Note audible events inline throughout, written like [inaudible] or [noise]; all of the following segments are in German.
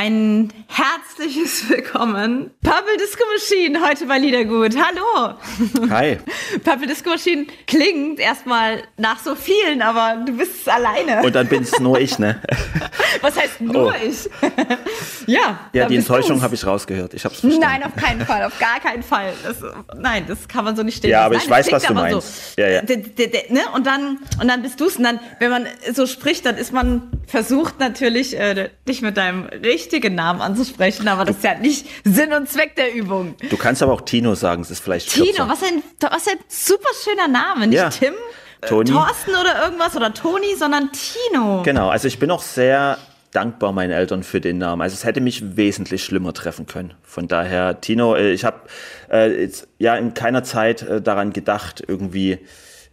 Ein herzliches Willkommen. Purple Disco Machine heute bei Liedergut. Hallo. Hi. [laughs] Purple Disco Machine klingt erstmal nach so vielen, aber du bist alleine. Und dann bin es nur ich, ne? [laughs] Was heißt nur oh. ich? [laughs] ja. Ja, die Enttäuschung habe ich rausgehört. Ich hab's verstanden. Nein, auf keinen Fall, auf gar keinen Fall. Das, nein, das kann man so nicht stehen. Ja, aber nein, ich weiß, was du meinst. So. Ja, ja. Ne? Und dann und dann bist du es. Und dann, wenn man so spricht, dann ist man versucht natürlich äh, dich mit deinem richtigen richtigen Namen anzusprechen, aber das ist ja nicht Sinn und Zweck der Übung. Du kannst aber auch Tino sagen, es ist vielleicht Tino, kürzer. was ein, was ein super schöner Name, nicht ja. Tim? Toni. Thorsten oder irgendwas oder Toni, sondern Tino. Genau, also ich bin auch sehr dankbar meinen Eltern für den Namen. Also es hätte mich wesentlich schlimmer treffen können. Von daher, Tino, äh, ich habe äh, ja in keiner Zeit äh, daran gedacht, irgendwie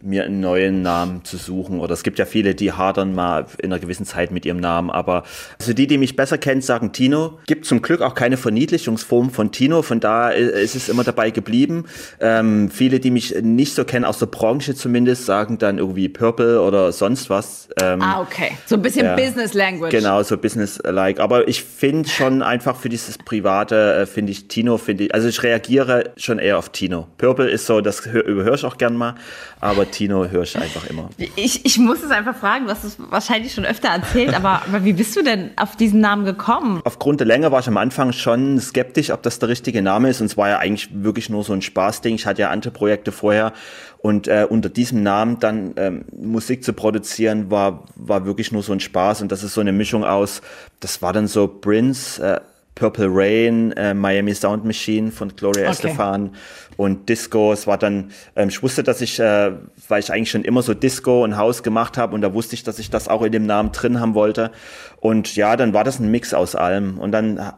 mir einen neuen Namen zu suchen. Oder es gibt ja viele, die hadern mal in einer gewissen Zeit mit ihrem Namen. Aber also die, die mich besser kennen, sagen Tino. Gibt zum Glück auch keine Verniedlichungsform von Tino. Von da ist es immer dabei geblieben. Ähm, viele, die mich nicht so kennen, aus der Branche zumindest, sagen dann irgendwie Purple oder sonst was. Ähm, ah, okay. So ein bisschen äh, Business Language. Genau, so Business-like. Aber ich finde schon einfach für dieses Private, äh, finde ich Tino, finde ich, also ich reagiere schon eher auf Tino. Purple ist so, das überhöre ich auch gern mal. Aber Tino Hirsch einfach immer. Ich, ich muss es einfach fragen, du hast es wahrscheinlich schon öfter erzählt, aber, [laughs] aber wie bist du denn auf diesen Namen gekommen? Aufgrund der Länge war ich am Anfang schon skeptisch, ob das der richtige Name ist. Und es war ja eigentlich wirklich nur so ein Spaßding. Ich hatte ja andere Projekte vorher und äh, unter diesem Namen dann ähm, Musik zu produzieren, war, war wirklich nur so ein Spaß. Und das ist so eine Mischung aus, das war dann so Prince, äh, Purple Rain, äh, Miami Sound Machine von Gloria okay. Estefan und Disco. Es war dann, ähm, ich wusste, dass ich, äh, weil ich eigentlich schon immer so Disco und House gemacht habe und da wusste ich, dass ich das auch in dem Namen drin haben wollte. Und ja, dann war das ein Mix aus allem. Und dann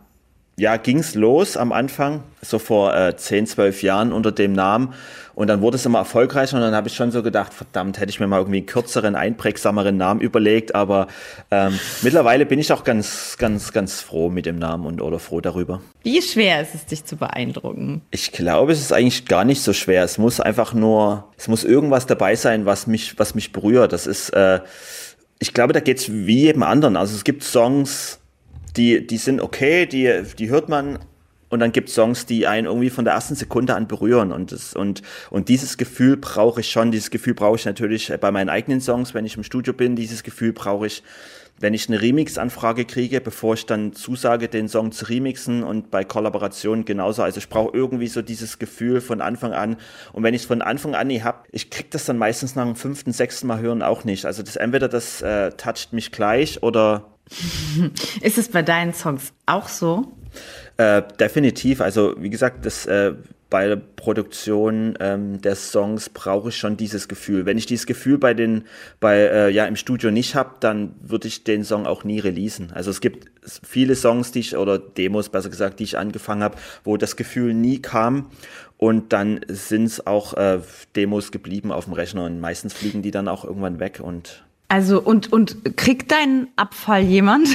ja, ging's los am Anfang, so vor äh, 10, 12 Jahren unter dem Namen. Und dann wurde es immer erfolgreicher und dann habe ich schon so gedacht, verdammt, hätte ich mir mal irgendwie einen kürzeren, einprägsameren Namen überlegt. Aber ähm, mittlerweile bin ich auch ganz, ganz, ganz froh mit dem Namen und oder froh darüber. Wie schwer ist es, dich zu beeindrucken? Ich glaube, es ist eigentlich gar nicht so schwer. Es muss einfach nur, es muss irgendwas dabei sein, was mich, was mich berührt. Das ist, äh, ich glaube, da geht's wie jedem anderen. Also es gibt Songs, die, die sind okay, die, die hört man und dann gibt es Songs, die einen irgendwie von der ersten Sekunde an berühren. Und, das, und, und dieses Gefühl brauche ich schon. Dieses Gefühl brauche ich natürlich bei meinen eigenen Songs, wenn ich im Studio bin. Dieses Gefühl brauche ich, wenn ich eine Remix-Anfrage kriege, bevor ich dann zusage, den Song zu remixen. Und bei Kollaborationen genauso. Also ich brauche irgendwie so dieses Gefühl von Anfang an. Und wenn ich es von Anfang an nie habe, ich kriege das dann meistens nach dem fünften, sechsten Mal hören auch nicht. Also das entweder das äh, toucht mich gleich oder [laughs] Ist es bei deinen Songs auch so? Äh, definitiv. Also wie gesagt, das äh, bei der Produktion ähm, der Songs brauche ich schon dieses Gefühl. Wenn ich dieses Gefühl bei den bei äh, ja im Studio nicht habe, dann würde ich den Song auch nie releasen. Also es gibt viele Songs, die ich oder Demos besser gesagt, die ich angefangen habe, wo das Gefühl nie kam und dann sind es auch äh, Demos geblieben auf dem Rechner und meistens fliegen die dann auch irgendwann weg und also und und kriegt deinen Abfall jemand?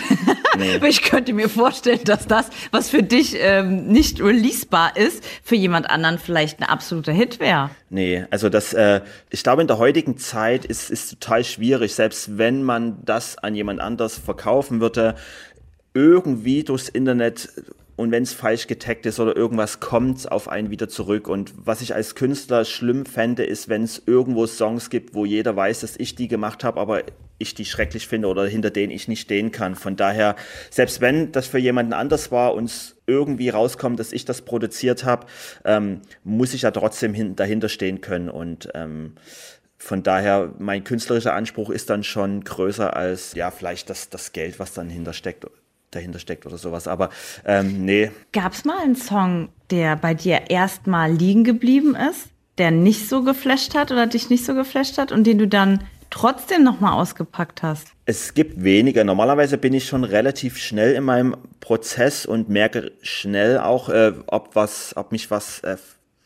Nee. [laughs] ich könnte mir vorstellen, dass das, was für dich ähm, nicht releasebar ist, für jemand anderen vielleicht ein absoluter Hit wäre. Nee, also das, äh, ich glaube, in der heutigen Zeit ist ist total schwierig, selbst wenn man das an jemand anders verkaufen würde, irgendwie durchs Internet und wenn es falsch getaggt ist oder irgendwas kommt auf einen wieder zurück. Und was ich als Künstler schlimm fände, ist, wenn es irgendwo Songs gibt, wo jeder weiß, dass ich die gemacht habe, aber ich die schrecklich finde oder hinter denen ich nicht stehen kann. Von daher, selbst wenn das für jemanden anders war und es irgendwie rauskommt, dass ich das produziert habe, ähm, muss ich ja trotzdem hin, dahinter stehen können. Und ähm, von daher, mein künstlerischer Anspruch ist dann schon größer als ja vielleicht das, das Geld, was dann hintersteckt dahinter steckt oder sowas. Aber ähm, nee. Gab es mal einen Song, der bei dir erstmal liegen geblieben ist, der nicht so geflasht hat oder dich nicht so geflasht hat und den du dann trotzdem nochmal ausgepackt hast? Es gibt weniger. Normalerweise bin ich schon relativ schnell in meinem Prozess und merke schnell auch, äh, ob was, ob mich was äh,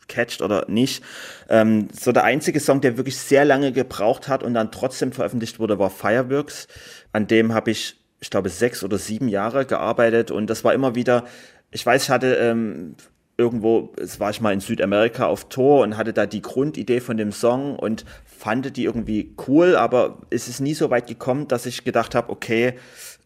catcht oder nicht. Ähm, so der einzige Song, der wirklich sehr lange gebraucht hat und dann trotzdem veröffentlicht wurde, war Fireworks. An dem habe ich ich glaube, sechs oder sieben Jahre gearbeitet und das war immer wieder, ich weiß, ich hatte ähm, irgendwo, es war ich mal in Südamerika auf Tour und hatte da die Grundidee von dem Song und fand die irgendwie cool, aber es ist nie so weit gekommen, dass ich gedacht habe, okay,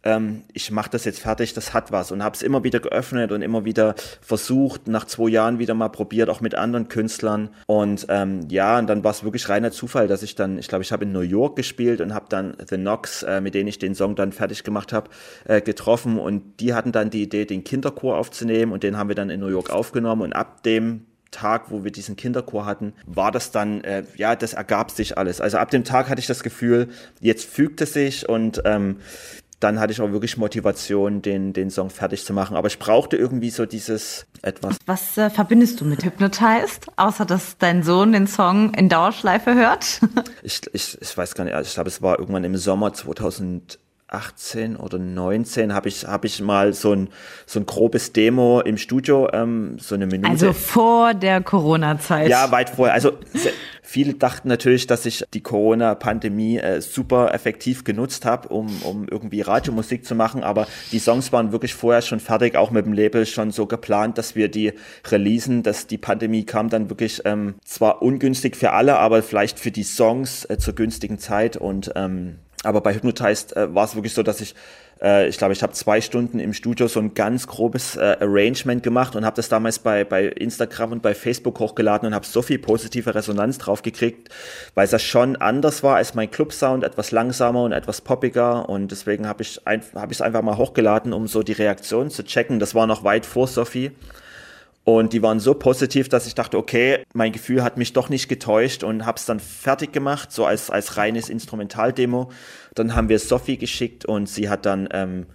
ähm, ich mache das jetzt fertig, das hat was. Und habe es immer wieder geöffnet und immer wieder versucht, nach zwei Jahren wieder mal probiert, auch mit anderen Künstlern. Und ähm, ja, und dann war es wirklich reiner Zufall, dass ich dann, ich glaube, ich habe in New York gespielt und habe dann The Knox, äh, mit denen ich den Song dann fertig gemacht habe, äh, getroffen. Und die hatten dann die Idee, den Kinderchor aufzunehmen und den haben wir dann in New York aufgenommen und ab dem Tag, wo wir diesen Kinderchor hatten, war das dann, äh, ja, das ergab sich alles. Also ab dem Tag hatte ich das Gefühl, jetzt fügt es sich und ähm, dann hatte ich auch wirklich Motivation, den, den Song fertig zu machen. Aber ich brauchte irgendwie so dieses etwas. Was äh, verbindest du mit Hypnotized, außer dass dein Sohn den Song in Dauerschleife hört? [laughs] ich, ich, ich weiß gar nicht, ich glaube, es war irgendwann im Sommer 2000 18 oder 19 habe ich, hab ich mal so ein, so ein grobes Demo im Studio, ähm, so eine Minute. Also vor der Corona-Zeit. Ja, weit vorher. Also viele dachten natürlich, dass ich die Corona-Pandemie äh, super effektiv genutzt habe, um, um irgendwie Radiomusik zu machen, aber die Songs waren wirklich vorher schon fertig, auch mit dem Label schon so geplant, dass wir die releasen, dass die Pandemie kam dann wirklich ähm, zwar ungünstig für alle, aber vielleicht für die Songs äh, zur günstigen Zeit und ähm, aber bei Hypnotized äh, war es wirklich so, dass ich, äh, ich glaube, ich habe zwei Stunden im Studio so ein ganz grobes äh, Arrangement gemacht und habe das damals bei, bei Instagram und bei Facebook hochgeladen und habe so viel positive Resonanz drauf gekriegt, weil es ja schon anders war als mein Club-Sound, etwas langsamer und etwas poppiger und deswegen habe ich es hab einfach mal hochgeladen, um so die Reaktion zu checken. Das war noch weit vor Sophie. Und die waren so positiv, dass ich dachte, okay, mein Gefühl hat mich doch nicht getäuscht und habe es dann fertig gemacht, so als, als reines Instrumentaldemo. Dann haben wir Sophie geschickt und sie hat dann, ähm,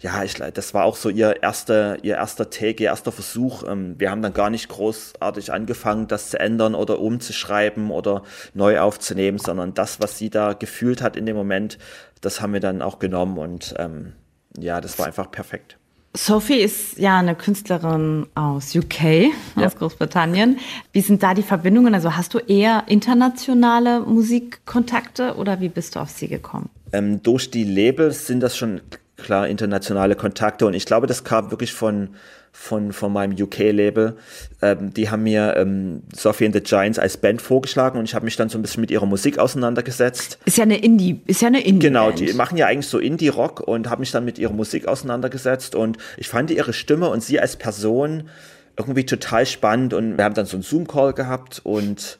ja, ich, das war auch so ihr erster, ihr erster Take, ihr erster Versuch. Ähm, wir haben dann gar nicht großartig angefangen, das zu ändern oder umzuschreiben oder neu aufzunehmen, sondern das, was sie da gefühlt hat in dem Moment, das haben wir dann auch genommen und ähm, ja, das war einfach perfekt. Sophie ist ja eine Künstlerin aus UK, ja. aus Großbritannien. Wie sind da die Verbindungen? Also hast du eher internationale Musikkontakte oder wie bist du auf sie gekommen? Ähm, durch die Labels sind das schon klar internationale Kontakte und ich glaube, das kam wirklich von von, von meinem UK-Label. Ähm, die haben mir ähm, Sophie and the Giants als Band vorgeschlagen und ich habe mich dann so ein bisschen mit ihrer Musik auseinandergesetzt. Ist ja eine Indie, ist ja eine Indie. Genau, die machen ja eigentlich so Indie-Rock und habe mich dann mit ihrer Musik auseinandergesetzt und ich fand ihre Stimme und sie als Person irgendwie total spannend und wir haben dann so einen Zoom-Call gehabt und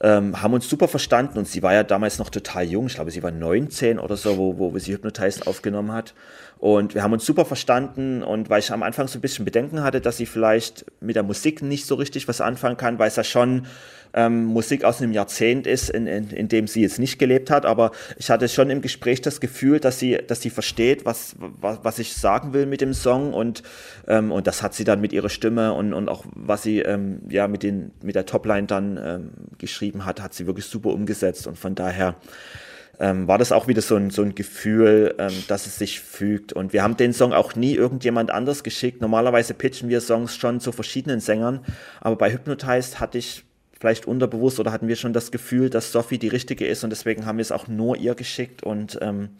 ähm, haben uns super verstanden und sie war ja damals noch total jung, ich glaube, sie war 19 oder so, wo, wo sie Hypnotized aufgenommen hat. Und wir haben uns super verstanden. Und weil ich am Anfang so ein bisschen Bedenken hatte, dass sie vielleicht mit der Musik nicht so richtig was anfangen kann, weil es ja schon ähm, Musik aus einem Jahrzehnt ist, in, in, in dem sie jetzt nicht gelebt hat. Aber ich hatte schon im Gespräch das Gefühl, dass sie, dass sie versteht, was, was, was ich sagen will mit dem Song. Und, ähm, und das hat sie dann mit ihrer Stimme und, und auch was sie ähm, ja mit, den, mit der Topline dann ähm, geschrieben hat, hat sie wirklich super umgesetzt. Und von daher ähm, war das auch wieder so ein, so ein Gefühl, ähm, dass es sich fügt. Und wir haben den Song auch nie irgendjemand anders geschickt. Normalerweise pitchen wir Songs schon zu verschiedenen Sängern, aber bei Hypnotized hatte ich vielleicht unterbewusst oder hatten wir schon das Gefühl, dass Sophie die richtige ist und deswegen haben wir es auch nur ihr geschickt und ähm,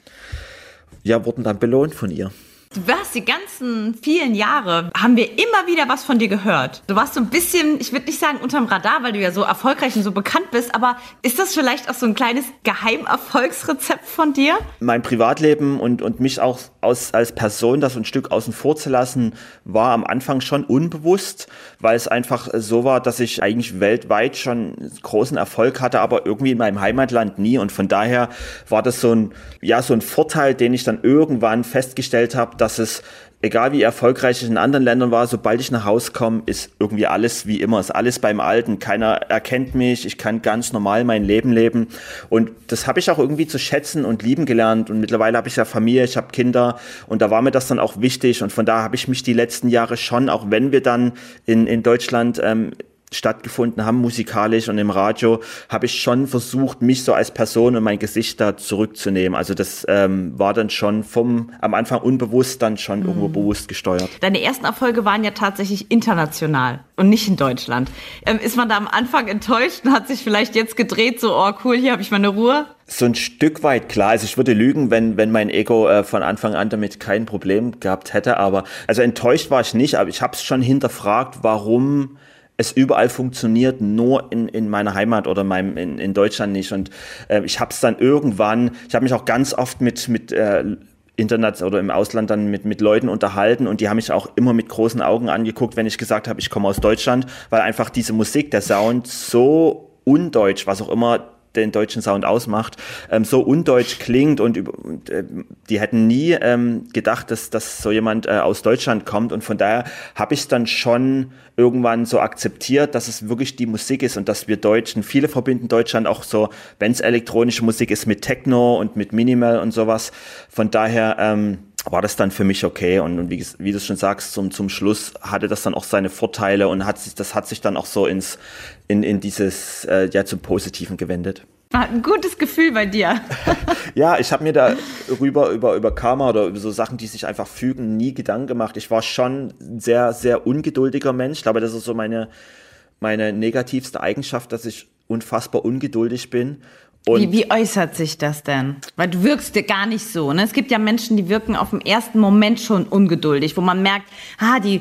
ja, wurden dann belohnt von ihr. Du warst die ganzen vielen Jahre, haben wir immer wieder was von dir gehört. Du warst so ein bisschen, ich würde nicht sagen unterm Radar, weil du ja so erfolgreich und so bekannt bist, aber ist das vielleicht auch so ein kleines Geheimerfolgsrezept von dir? Mein Privatleben und, und mich auch aus, als Person das ein Stück außen vor zu lassen, war am Anfang schon unbewusst, weil es einfach so war, dass ich eigentlich weltweit schon großen Erfolg hatte, aber irgendwie in meinem Heimatland nie. Und von daher war das so ein, ja, so ein Vorteil, den ich dann irgendwann festgestellt habe, dass es, egal wie erfolgreich ich in anderen Ländern war, sobald ich nach Hause komme, ist irgendwie alles wie immer, ist alles beim Alten. Keiner erkennt mich, ich kann ganz normal mein Leben leben. Und das habe ich auch irgendwie zu schätzen und lieben gelernt. Und mittlerweile habe ich ja Familie, ich habe Kinder und da war mir das dann auch wichtig. Und von da habe ich mich die letzten Jahre schon, auch wenn wir dann in, in Deutschland ähm, stattgefunden haben, musikalisch und im Radio, habe ich schon versucht, mich so als Person und mein Gesicht da zurückzunehmen. Also das ähm, war dann schon vom am Anfang unbewusst, dann schon mhm. irgendwo bewusst gesteuert. Deine ersten Erfolge waren ja tatsächlich international und nicht in Deutschland. Ähm, ist man da am Anfang enttäuscht und hat sich vielleicht jetzt gedreht, so, oh cool, hier habe ich meine Ruhe? So ein Stück weit klar. Also ich würde lügen, wenn, wenn mein Ego äh, von Anfang an damit kein Problem gehabt hätte. Aber also enttäuscht war ich nicht, aber ich habe es schon hinterfragt, warum es überall funktioniert, nur in, in meiner Heimat oder meinem, in, in Deutschland nicht. Und äh, ich habe es dann irgendwann, ich habe mich auch ganz oft mit, mit äh, Internet oder im Ausland dann mit, mit Leuten unterhalten und die haben mich auch immer mit großen Augen angeguckt, wenn ich gesagt habe, ich komme aus Deutschland, weil einfach diese Musik, der Sound so undeutsch, was auch immer den deutschen Sound ausmacht, ähm, so undeutsch klingt und, und äh, die hätten nie ähm, gedacht, dass, dass so jemand äh, aus Deutschland kommt und von daher habe ich es dann schon irgendwann so akzeptiert, dass es wirklich die Musik ist und dass wir Deutschen, viele verbinden Deutschland auch so, wenn es elektronische Musik ist, mit Techno und mit Minimal und sowas. Von daher ähm, war das dann für mich okay. Und, und wie, wie du schon sagst, zum, zum Schluss hatte das dann auch seine Vorteile und hat sich, das hat sich dann auch so ins, in, in dieses, äh, ja, zum Positiven gewendet. Ein gutes Gefühl bei dir. [laughs] ja, ich habe mir da rüber über, über Karma oder über so Sachen, die sich einfach fügen, nie Gedanken gemacht. Ich war schon ein sehr, sehr ungeduldiger Mensch. Ich glaube, das ist so meine, meine negativste Eigenschaft, dass ich unfassbar ungeduldig bin. Wie, wie, äußert sich das denn? Weil du wirkst dir gar nicht so. Ne? Es gibt ja Menschen, die wirken auf dem ersten Moment schon ungeduldig, wo man merkt, ah, die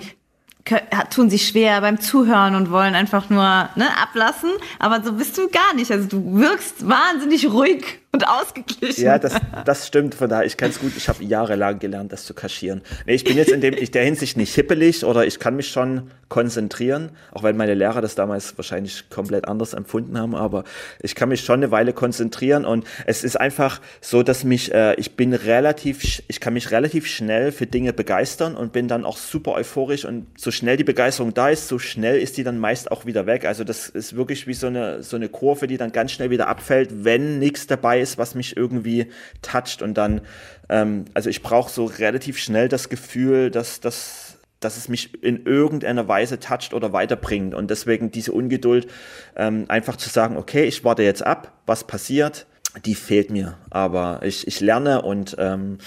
tun sich schwer beim Zuhören und wollen einfach nur ne, ablassen. Aber so bist du gar nicht. Also du wirkst wahnsinnig ruhig und ausgeglichen. Ja, das, das stimmt. Von daher, ich kann es gut. Ich habe jahrelang gelernt, das zu kaschieren. Nee, ich bin jetzt in dem, ich, der Hinsicht nicht hippelig oder ich kann mich schon konzentrieren, auch wenn meine Lehrer das damals wahrscheinlich komplett anders empfunden haben, aber ich kann mich schon eine Weile konzentrieren und es ist einfach so, dass mich, äh, ich bin relativ, ich kann mich relativ schnell für Dinge begeistern und bin dann auch super euphorisch und so schnell die Begeisterung da ist, so schnell ist die dann meist auch wieder weg. Also das ist wirklich wie so eine, so eine Kurve, die dann ganz schnell wieder abfällt, wenn nichts dabei ist ist, was mich irgendwie toucht. Und dann, ähm, also ich brauche so relativ schnell das Gefühl, dass, dass, dass es mich in irgendeiner Weise toucht oder weiterbringt. Und deswegen diese Ungeduld, ähm, einfach zu sagen, okay, ich warte jetzt ab, was passiert, die fehlt mir. Aber ich, ich lerne und ähm,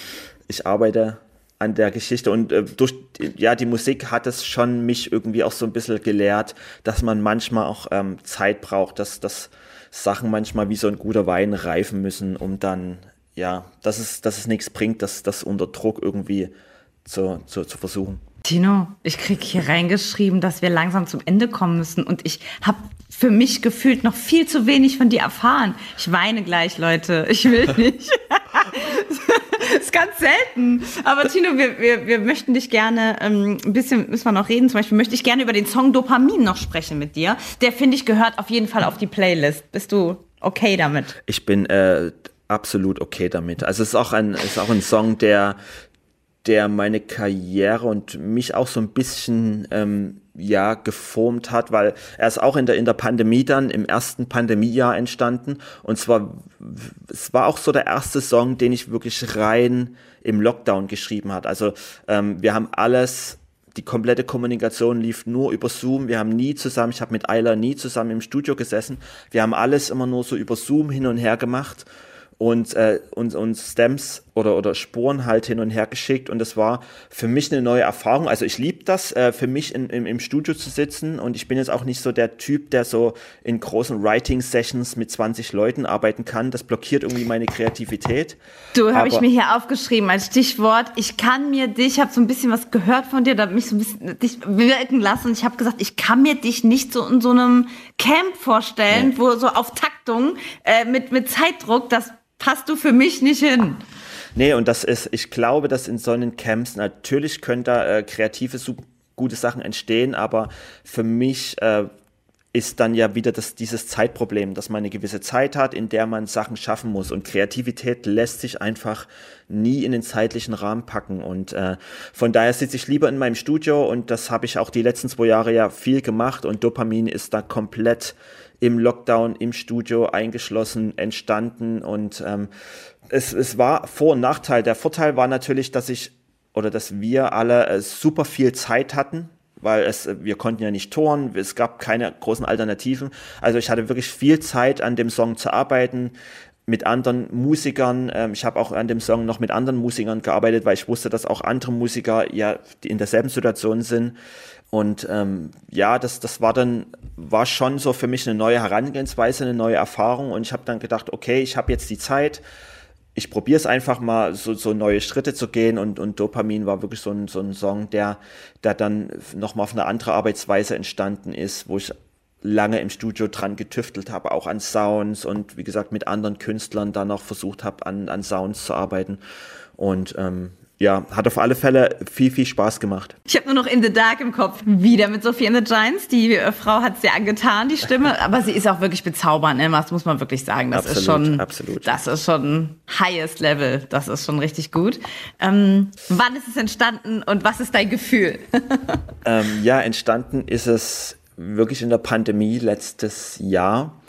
ich arbeite an der Geschichte und äh, durch ja die Musik hat es schon mich irgendwie auch so ein bisschen gelehrt, dass man manchmal auch ähm, Zeit braucht, dass das Sachen manchmal wie so ein guter Wein reifen müssen, um dann, ja, dass es, dass es nichts bringt, das, das unter Druck irgendwie zu, zu, zu versuchen. Tino, ich krieg hier reingeschrieben, dass wir langsam zum Ende kommen müssen und ich habe für mich gefühlt noch viel zu wenig von dir erfahren. Ich weine gleich, Leute. Ich will nicht. [laughs] ist ganz selten. Aber Tino, wir, wir, wir möchten dich gerne ähm, ein bisschen, müssen wir noch reden. Zum Beispiel möchte ich gerne über den Song Dopamin noch sprechen mit dir. Der, finde ich, gehört auf jeden Fall auf die Playlist. Bist du okay damit? Ich bin äh, absolut okay damit. Also es ist auch ein, ist auch ein Song, der, der meine Karriere und mich auch so ein bisschen ähm, ja geformt hat, weil er ist auch in der in der Pandemie dann im ersten Pandemiejahr entstanden und zwar es war auch so der erste Song, den ich wirklich rein im Lockdown geschrieben hat. Also ähm, wir haben alles die komplette Kommunikation lief nur über Zoom. Wir haben nie zusammen, ich habe mit Ayla nie zusammen im Studio gesessen. Wir haben alles immer nur so über Zoom hin und her gemacht und, äh, und, und Stems oder, oder Spuren halt hin und her geschickt. Und das war für mich eine neue Erfahrung. Also ich liebe das, äh, für mich in, im, im Studio zu sitzen. Und ich bin jetzt auch nicht so der Typ, der so in großen Writing-Sessions mit 20 Leuten arbeiten kann. Das blockiert irgendwie meine Kreativität. Du, habe ich mir hier aufgeschrieben als Stichwort. Ich kann mir dich, ich habe so ein bisschen was gehört von dir, da mich so ein bisschen dich wirken lassen. Und ich habe gesagt, ich kann mir dich nicht so in so einem Camp vorstellen, ja. wo so auf Taktung äh, mit, mit Zeitdruck das passt du für mich nicht hin. Nee, und das ist, ich glaube, dass in so einen Camps natürlich können da äh, kreative, gute Sachen entstehen, aber für mich äh, ist dann ja wieder das, dieses Zeitproblem, dass man eine gewisse Zeit hat, in der man Sachen schaffen muss. Und Kreativität lässt sich einfach nie in den zeitlichen Rahmen packen. Und äh, von daher sitze ich lieber in meinem Studio und das habe ich auch die letzten zwei Jahre ja viel gemacht und Dopamin ist da komplett im Lockdown im Studio eingeschlossen entstanden und ähm, es, es war Vor- und Nachteil. Der Vorteil war natürlich, dass ich oder dass wir alle äh, super viel Zeit hatten, weil es, wir konnten ja nicht touren, es gab keine großen Alternativen. Also ich hatte wirklich viel Zeit an dem Song zu arbeiten mit anderen Musikern. Ähm, ich habe auch an dem Song noch mit anderen Musikern gearbeitet, weil ich wusste, dass auch andere Musiker ja in derselben Situation sind. Und ähm, ja, das, das war dann, war schon so für mich eine neue Herangehensweise, eine neue Erfahrung. Und ich habe dann gedacht, okay, ich habe jetzt die Zeit, ich probiere es einfach mal, so, so neue Schritte zu gehen. Und, und Dopamin war wirklich so ein, so ein Song, der, der dann nochmal auf eine andere Arbeitsweise entstanden ist, wo ich lange im Studio dran getüftelt habe, auch an Sounds und wie gesagt mit anderen Künstlern dann noch versucht habe, an, an Sounds zu arbeiten. Und ähm, ja, hat auf alle Fälle viel, viel Spaß gemacht. Ich habe nur noch In the Dark im Kopf. Wieder mit Sophie in the Giants. Die äh, Frau hat sehr angetan, die Stimme. [laughs] Aber sie ist auch wirklich bezaubernd, ne? das muss man wirklich sagen. Das absolut, ist schon, absolut. das ist schon highest level. Das ist schon richtig gut. Ähm, wann ist es entstanden und was ist dein Gefühl? [laughs] ähm, ja, entstanden ist es wirklich in der Pandemie letztes Jahr.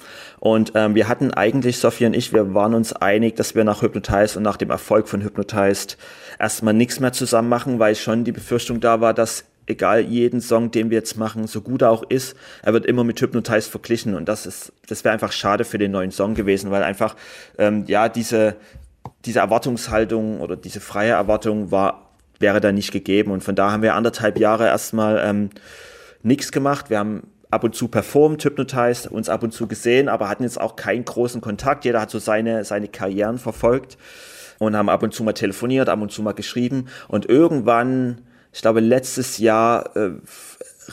Und ähm, wir hatten eigentlich, Sophie und ich, wir waren uns einig, dass wir nach Hypnotized und nach dem Erfolg von Hypnotized erstmal nichts mehr zusammen machen, weil schon die Befürchtung da war, dass egal jeden Song, den wir jetzt machen, so gut er auch ist, er wird immer mit Hypnotized verglichen und das ist, das wäre einfach schade für den neuen Song gewesen, weil einfach ähm, ja diese diese Erwartungshaltung oder diese freie Erwartung war wäre da nicht gegeben und von da haben wir anderthalb Jahre erstmal ähm, nichts gemacht. Wir haben ab und zu performt, hypnotized, uns ab und zu gesehen, aber hatten jetzt auch keinen großen Kontakt. Jeder hat so seine, seine Karrieren verfolgt und haben ab und zu mal telefoniert, ab und zu mal geschrieben. Und irgendwann, ich glaube letztes Jahr, äh,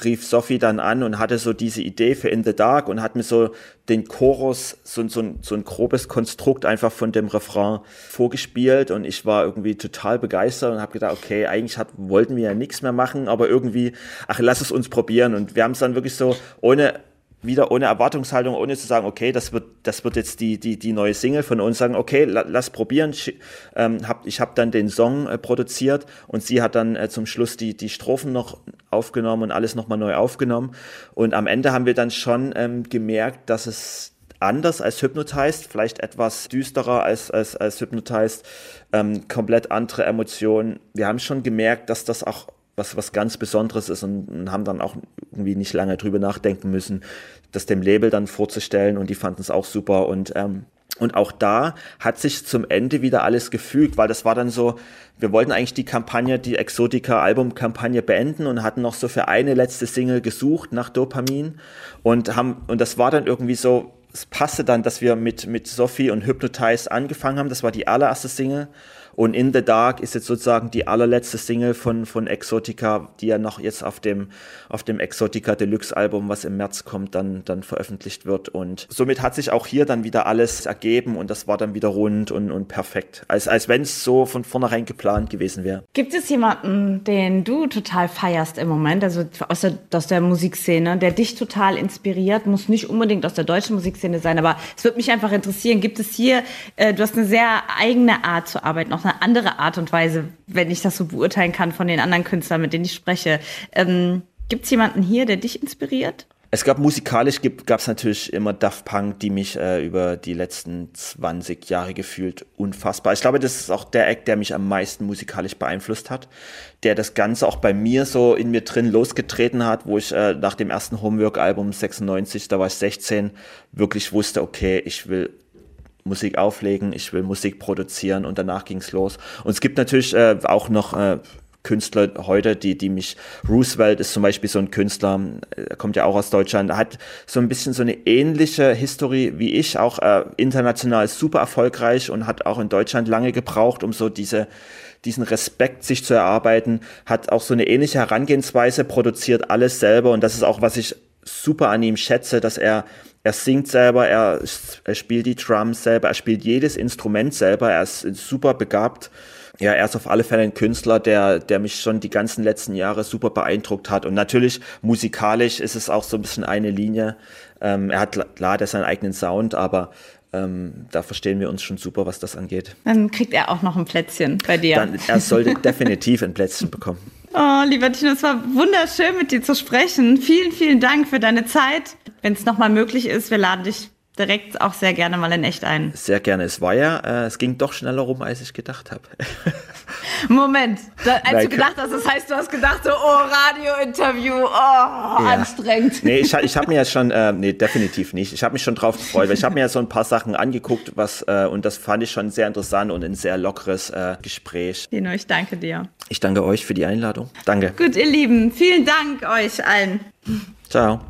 rief Sophie dann an und hatte so diese Idee für In the Dark und hat mir so den Chorus, so, so, ein, so ein grobes Konstrukt einfach von dem Refrain vorgespielt und ich war irgendwie total begeistert und habe gedacht, okay, eigentlich hat, wollten wir ja nichts mehr machen, aber irgendwie, ach, lass es uns probieren und wir haben es dann wirklich so ohne wieder ohne Erwartungshaltung, ohne zu sagen, okay, das wird, das wird jetzt die, die, die neue Single von uns, sagen, okay, la, lass probieren. Ähm, hab, ich habe dann den Song äh, produziert und sie hat dann äh, zum Schluss die, die Strophen noch aufgenommen und alles nochmal neu aufgenommen. Und am Ende haben wir dann schon ähm, gemerkt, dass es anders als Hypnotized, vielleicht etwas düsterer als, als, als Hypnotized, ähm, komplett andere Emotionen. Wir haben schon gemerkt, dass das auch was, was ganz Besonderes ist und, und, haben dann auch irgendwie nicht lange drüber nachdenken müssen, das dem Label dann vorzustellen und die fanden es auch super und ähm, und auch da hat sich zum Ende wieder alles gefügt, weil das war dann so, wir wollten eigentlich die Kampagne, die Exotica Albumkampagne beenden und hatten noch so für eine letzte Single gesucht nach Dopamin und haben, und das war dann irgendwie so, es passte dann, dass wir mit, mit Sophie und Hypnotize angefangen haben. Das war die allererste Single. Und In the Dark ist jetzt sozusagen die allerletzte Single von, von Exotica, die ja noch jetzt auf dem, auf dem Exotica Deluxe Album, was im März kommt, dann, dann veröffentlicht wird. Und somit hat sich auch hier dann wieder alles ergeben und das war dann wieder rund und, und perfekt. Als, als wenn es so von vornherein geplant gewesen wäre. Gibt es jemanden, den du total feierst im Moment, also aus der, aus der Musikszene, der dich total inspiriert? Muss nicht unbedingt aus der deutschen Musikszene sein, aber es würde mich einfach interessieren. Gibt es hier, äh, du hast eine sehr eigene Art zu arbeiten, auch eine andere Art und Weise, wenn ich das so beurteilen kann von den anderen Künstlern, mit denen ich spreche. Ähm, Gibt es jemanden hier, der dich inspiriert? Es gab musikalisch gab es natürlich immer Daft Punk, die mich äh, über die letzten 20 Jahre gefühlt unfassbar. Ich glaube, das ist auch der Act, der mich am meisten musikalisch beeinflusst hat, der das Ganze auch bei mir so in mir drin losgetreten hat, wo ich äh, nach dem ersten Homework-Album 96, da war ich 16, wirklich wusste, okay, ich will Musik auflegen, ich will Musik produzieren und danach ging's los. Und es gibt natürlich äh, auch noch äh, Künstler heute, die, die mich, Roosevelt ist zum Beispiel so ein Künstler, er kommt ja auch aus Deutschland, hat so ein bisschen so eine ähnliche Historie wie ich, auch äh, international super erfolgreich und hat auch in Deutschland lange gebraucht, um so diese, diesen Respekt sich zu erarbeiten, hat auch so eine ähnliche Herangehensweise, produziert alles selber und das ist auch, was ich super an ihm schätze, dass er er singt selber, er, er spielt die Drums selber, er spielt jedes Instrument selber, er ist super begabt. Ja, er ist auf alle Fälle ein Künstler, der, der mich schon die ganzen letzten Jahre super beeindruckt hat. Und natürlich musikalisch ist es auch so ein bisschen eine Linie. Ähm, er hat klar, der seinen eigenen Sound, aber ähm, da verstehen wir uns schon super, was das angeht. Dann kriegt er auch noch ein Plätzchen bei dir. Dann, er sollte [laughs] definitiv ein Plätzchen bekommen. Oh, lieber Tino, es war wunderschön mit dir zu sprechen. Vielen, vielen Dank für deine Zeit. Wenn es nochmal möglich ist, wir laden dich direkt auch sehr gerne mal in echt ein. Sehr gerne. Es war ja, äh, es ging doch schneller rum, als ich gedacht habe. [laughs] Moment, da, als Nein, du gedacht hast, das heißt, du hast gedacht so, oh, Radiointerview, oh, ja. anstrengend. Nee, ich, ich habe mir ja [laughs] schon, äh, nee, definitiv nicht. Ich habe mich schon drauf gefreut, weil ich habe mir ja so ein paar Sachen angeguckt, was, äh, und das fand ich schon sehr interessant und ein sehr lockeres äh, Gespräch. Dino, ich danke dir. Ich danke euch für die Einladung. Danke. Gut, ihr Lieben, vielen Dank euch allen. Ciao.